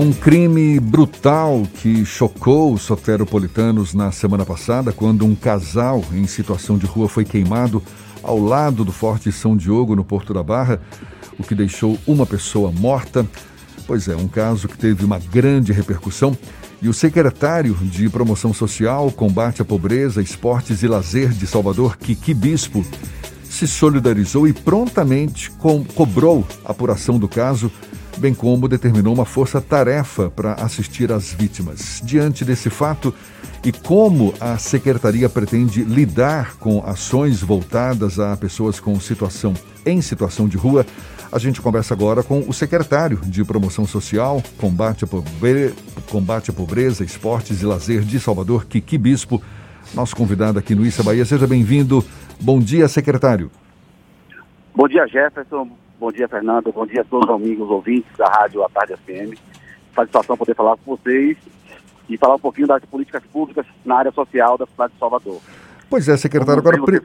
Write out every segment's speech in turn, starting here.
Um crime brutal que chocou os soteropolitanos na semana passada, quando um casal em situação de rua foi queimado ao lado do Forte São Diogo, no Porto da Barra, o que deixou uma pessoa morta. Pois é, um caso que teve uma grande repercussão. E o secretário de Promoção Social, Combate à Pobreza, Esportes e Lazer de Salvador, Kiki Bispo, se solidarizou e prontamente co cobrou a apuração do caso bem como determinou uma força-tarefa para assistir às vítimas. Diante desse fato e como a secretaria pretende lidar com ações voltadas a pessoas com situação em situação de rua, a gente conversa agora com o secretário de Promoção Social, Combate à, Pobre... Combate à Pobreza, Esportes e Lazer de Salvador, Kiki Bispo, nosso convidado aqui no Issa Bahia. Seja bem-vindo. Bom dia, secretário. Bom dia, Jefferson. Bom dia, Fernando. Bom dia a todos os amigos ouvintes da Rádio A Tarde FM. Satisfação poder falar com vocês e falar um pouquinho das políticas públicas na área social da cidade de Salvador. Pois é, secretário. Agora, pri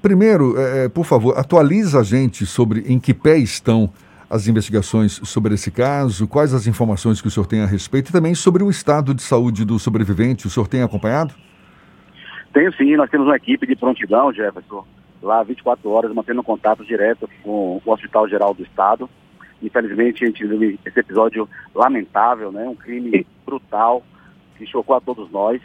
primeiro, é, é, por favor, atualiza a gente sobre em que pé estão as investigações sobre esse caso, quais as informações que o senhor tem a respeito e também sobre o estado de saúde do sobrevivente. O senhor tem acompanhado? Tenho sim, nós temos uma equipe de prontidão, Jefferson, lá 24 horas, mantendo contato direto com o Hospital Geral do Estado. Infelizmente, a gente viu esse episódio lamentável, né? Um crime brutal que chocou a todos nós.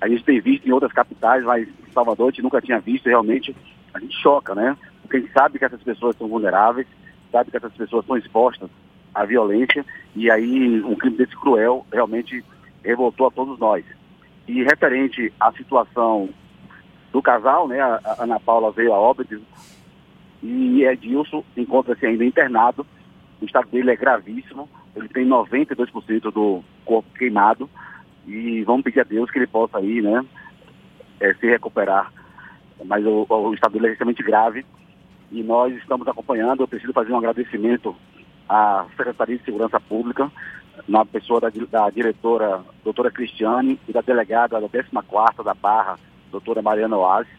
A gente tem visto em outras capitais, mas em Salvador a gente nunca tinha visto. Realmente, a gente choca, né? Porque a gente sabe que essas pessoas são vulneráveis, sabe que essas pessoas são expostas à violência. E aí, um crime desse cruel realmente revoltou a todos nós. E referente à situação do casal, né? A, Ana Paula veio a óbito e Edilson encontra-se ainda internado. O estado dele é gravíssimo. Ele tem 92% do corpo queimado. E vamos pedir a Deus que ele possa aí, né? É, se recuperar. Mas o, o estado dele é extremamente grave. E nós estamos acompanhando. Eu preciso fazer um agradecimento à Secretaria de Segurança Pública, na pessoa da, da diretora doutora Cristiane e da delegada da 14ª da Barra, doutora Mariana Oasis,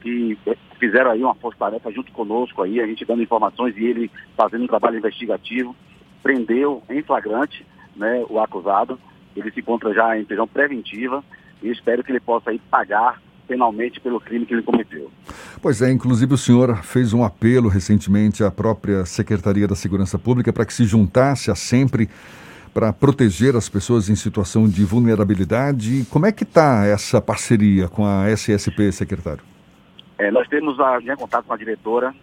que fizeram aí uma força-tarefa junto conosco aí, a gente dando informações e ele fazendo um trabalho investigativo, prendeu em flagrante né, o acusado, ele se encontra já em prisão preventiva e espero que ele possa aí pagar penalmente pelo crime que ele cometeu. Pois é, inclusive o senhor fez um apelo recentemente à própria Secretaria da Segurança Pública para que se juntasse a sempre para proteger as pessoas em situação de vulnerabilidade. Como é que está essa parceria com a SSP, secretário? É, nós temos a, já contato com a diretora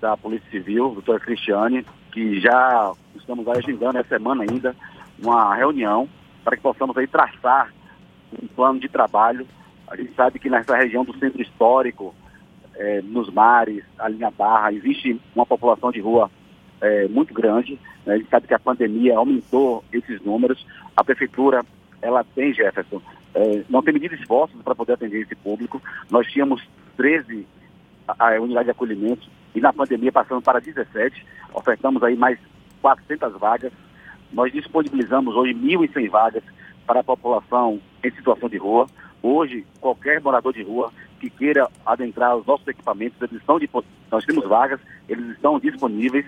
da Polícia Civil, doutora Cristiane, que já estamos agendando essa semana ainda uma reunião para que possamos aí traçar um plano de trabalho. A gente sabe que nessa região do centro histórico, é, nos mares, ali na Barra, existe uma população de rua é, muito grande. Né? A gente sabe que a pandemia aumentou esses números. A prefeitura, ela tem, Jefferson, é, não tem medido esforços para poder atender esse público. Nós tínhamos 13 a, a unidades de acolhimento e na pandemia passamos para 17. Ofertamos aí mais 400 vagas. Nós disponibilizamos hoje 1.100 vagas para a população em situação de rua. Hoje, qualquer morador de rua que queira adentrar os nossos equipamentos, eles estão de, nós temos vagas, eles estão disponíveis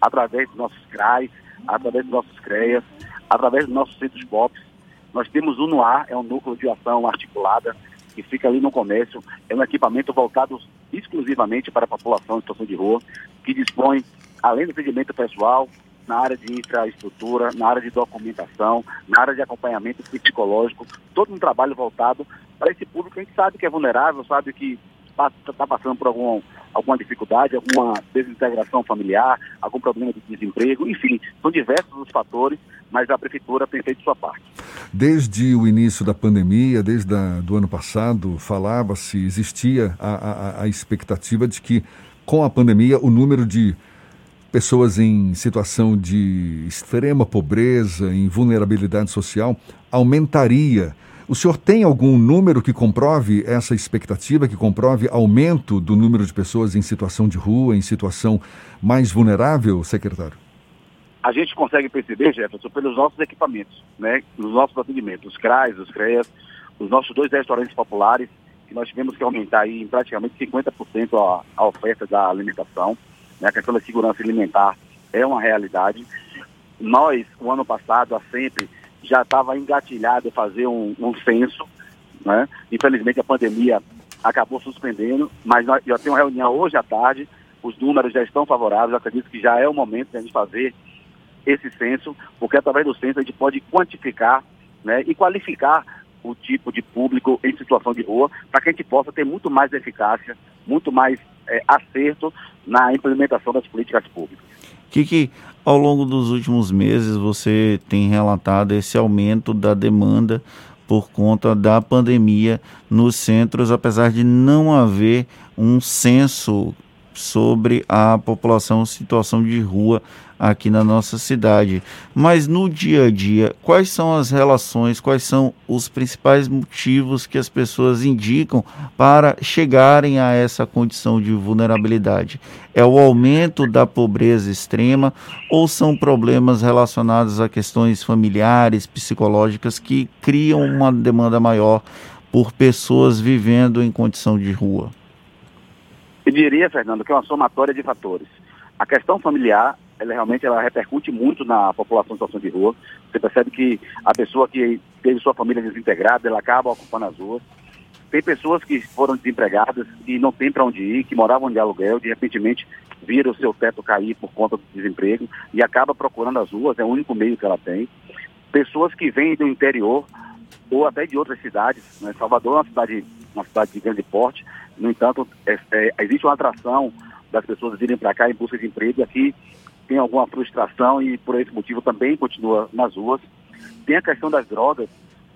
através dos nossos CRAs, através dos nossos CREAS, através dos nossos centros POPs. Nós temos o NUAR, é um núcleo de ação articulada, que fica ali no comércio, é um equipamento voltado exclusivamente para a população em situação de rua, que dispõe, além do atendimento pessoal, na área de infraestrutura, na área de documentação, na área de acompanhamento psicológico, todo um trabalho voltado para esse público que a gente sabe que é vulnerável, sabe que está passando por algum, alguma dificuldade, alguma desintegração familiar, algum problema de desemprego, enfim, são diversos os fatores, mas a prefeitura tem feito sua parte. Desde o início da pandemia, desde o do ano passado, falava-se, existia a, a, a expectativa de que com a pandemia o número de pessoas em situação de extrema pobreza, em vulnerabilidade social, aumentaria. O senhor tem algum número que comprove essa expectativa, que comprove aumento do número de pessoas em situação de rua, em situação mais vulnerável, secretário? A gente consegue perceber, Jefferson, pelos nossos equipamentos, né? Nos nossos atendimentos, os CRAs, os CREAS, os nossos dois restaurantes populares, que nós tivemos que aumentar aí em praticamente 50% a, a oferta da alimentação. Né? A questão da segurança alimentar é uma realidade. nós, o ano passado, a sempre, já estava engatilhado fazer um, um censo, né? Infelizmente a pandemia acabou suspendendo, mas nós, já tem uma reunião hoje à tarde, os números já estão favoráveis, eu acredito que já é o momento de a gente fazer esse censo, porque através do censo a gente pode quantificar né, e qualificar o tipo de público em situação de rua, para que a gente possa ter muito mais eficácia, muito mais é, acerto na implementação das políticas públicas. Kiki, ao longo dos últimos meses você tem relatado esse aumento da demanda por conta da pandemia nos centros, apesar de não haver um censo sobre a população em situação de rua aqui na nossa cidade. Mas no dia a dia, quais são as relações, quais são os principais motivos que as pessoas indicam para chegarem a essa condição de vulnerabilidade? É o aumento da pobreza extrema ou são problemas relacionados a questões familiares, psicológicas que criam uma demanda maior por pessoas vivendo em condição de rua? Eu diria, Fernando, que é uma somatória de fatores. A questão familiar, ela realmente ela repercute muito na população em situação de rua. Você percebe que a pessoa que teve sua família desintegrada, ela acaba ocupando as ruas. Tem pessoas que foram desempregadas e não tem para onde ir, que moravam de aluguel, de repente viram o seu teto cair por conta do desemprego e acaba procurando as ruas, é o único meio que ela tem. Pessoas que vêm do interior ou até de outras cidades. Né? Salvador é uma cidade, uma cidade de grande porte, no entanto, é, é, existe uma atração das pessoas virem para cá em busca de emprego e aqui tem alguma frustração e por esse motivo também continua nas ruas. Tem a questão das drogas,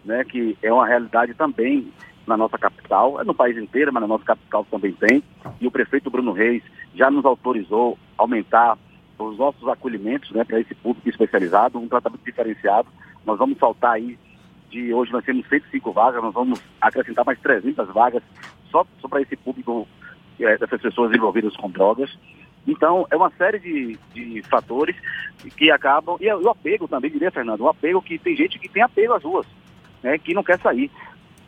né, que é uma realidade também na nossa capital, é no país inteiro, mas na nossa capital também tem. E o prefeito Bruno Reis já nos autorizou aumentar os nossos acolhimentos né, para esse público especializado, um tratamento diferenciado. Nós vamos saltar aí de hoje nós temos 105 vagas, nós vamos acrescentar mais 300 vagas só, só para esse público, é, dessas pessoas envolvidas com drogas. Então, é uma série de, de fatores que acabam. E o apego também, diria, Fernando, o apego que tem gente que tem apego às ruas, né, que não quer sair.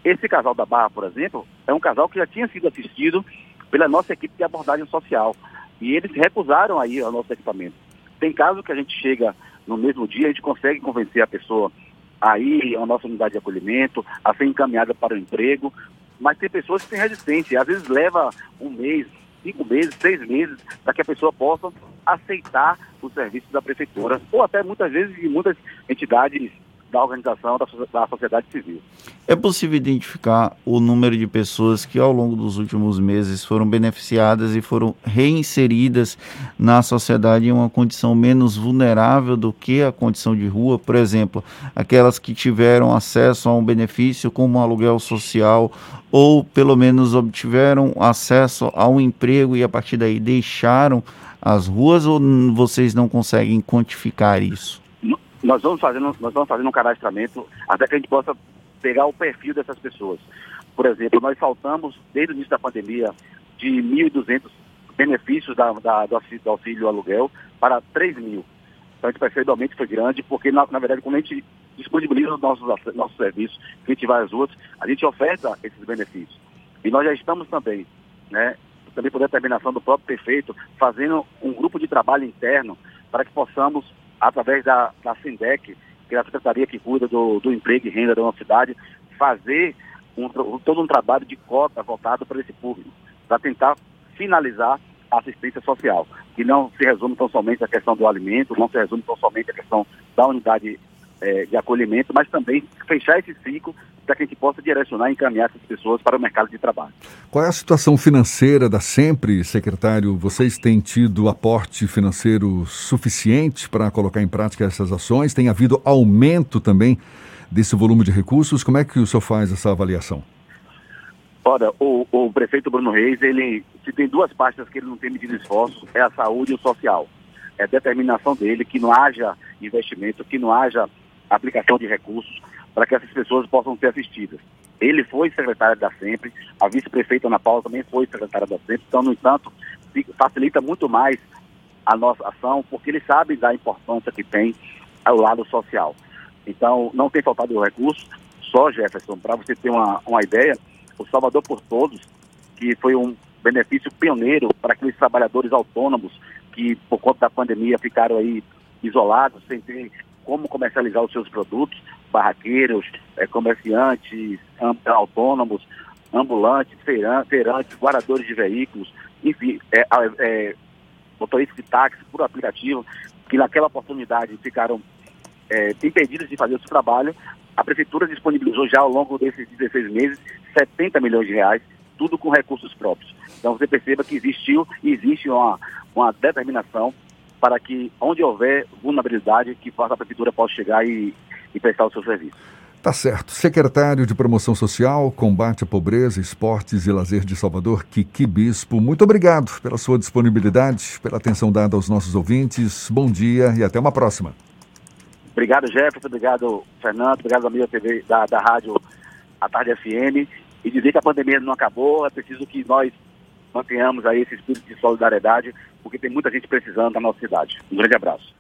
Esse casal da Barra, por exemplo, é um casal que já tinha sido assistido pela nossa equipe de abordagem social. E eles recusaram aí o nosso equipamento. Tem casos que a gente chega no mesmo dia, a gente consegue convencer a pessoa a ir à nossa unidade de acolhimento, a ser encaminhada para o emprego, mas tem pessoas que têm resistência, às vezes leva um mês, cinco meses, seis meses, para que a pessoa possa aceitar os serviços da prefeitura, ou até muitas vezes de muitas entidades da organização da, da sociedade civil. É possível identificar o número de pessoas que ao longo dos últimos meses foram beneficiadas e foram reinseridas na sociedade em uma condição menos vulnerável do que a condição de rua, por exemplo, aquelas que tiveram acesso a um benefício como um aluguel social ou pelo menos obtiveram acesso a um emprego e a partir daí deixaram as ruas ou vocês não conseguem quantificar isso? Nós vamos fazendo, nós vamos fazendo um cadastramento até que a gente possa pegar o perfil dessas pessoas. Por exemplo, nós faltamos, desde o início da pandemia, de 1.200 benefícios da, da, do, auxílio, do auxílio aluguel para 3 mil. Então a gente percebe que o aumento foi grande, porque na, na, verdade quando a gente disponibiliza os nossos, nossos serviços, que a gente vai às ruas, a gente oferta esses benefícios. E nós já estamos também, né, também por determinação do próprio prefeito, fazendo um grupo de trabalho interno para que possamos através da, da SINDEC, que é a secretaria que cuida do, do emprego e renda da nossa cidade, fazer um, todo um trabalho de cota voltado para esse público, para tentar finalizar a assistência social, que não se resume tão somente à questão do alimento, não se resume tão somente à questão da unidade é, de acolhimento, mas também fechar esse ciclo para que a gente possa direcionar e encaminhar essas pessoas para o mercado de trabalho. Qual é a situação financeira da Sempre, secretário? Vocês têm tido aporte financeiro suficiente para colocar em prática essas ações? Tem havido aumento também desse volume de recursos? Como é que o senhor faz essa avaliação? Olha, o, o prefeito Bruno Reis, ele se tem duas pastas que ele não tem medido esforço, é a saúde e o social. É a determinação dele que não haja investimento, que não haja aplicação de recursos para que essas pessoas possam ser assistidas. Ele foi secretário da SEMPRE, a vice-prefeita Ana Paula também foi secretária da SEMPRE, então, no entanto, facilita muito mais a nossa ação, porque eles sabem da importância que tem ao lado social. Então, não tem faltado recurso, só Jefferson, para você ter uma, uma ideia, o Salvador por Todos, que foi um benefício pioneiro para aqueles trabalhadores autônomos que, por conta da pandemia, ficaram aí isolados, sem ter como comercializar os seus produtos, barraqueiros, é, comerciantes, autônomos, ambulantes, feirantes, guardadores de veículos, enfim, é, é, motoristas de táxi por aplicativo, que naquela oportunidade ficaram é, impedidos de fazer o seu trabalho. A prefeitura disponibilizou já ao longo desses 16 meses 70 milhões de reais, tudo com recursos próprios. Então você perceba que existiu e existe uma, uma determinação para que, onde houver vulnerabilidade, que a prefeitura possa chegar e, e prestar o seu serviço. Tá certo. Secretário de Promoção Social, Combate à Pobreza, Esportes e Lazer de Salvador, Kiki Bispo, muito obrigado pela sua disponibilidade, pela atenção dada aos nossos ouvintes. Bom dia e até uma próxima. Obrigado, Jefferson. Obrigado, Fernando. Obrigado, amigo TV da, da Rádio A Tarde FM. E dizer que a pandemia não acabou, é preciso que nós mantenhamos aí esse espírito de solidariedade, porque tem muita gente precisando na nossa cidade. Um grande abraço.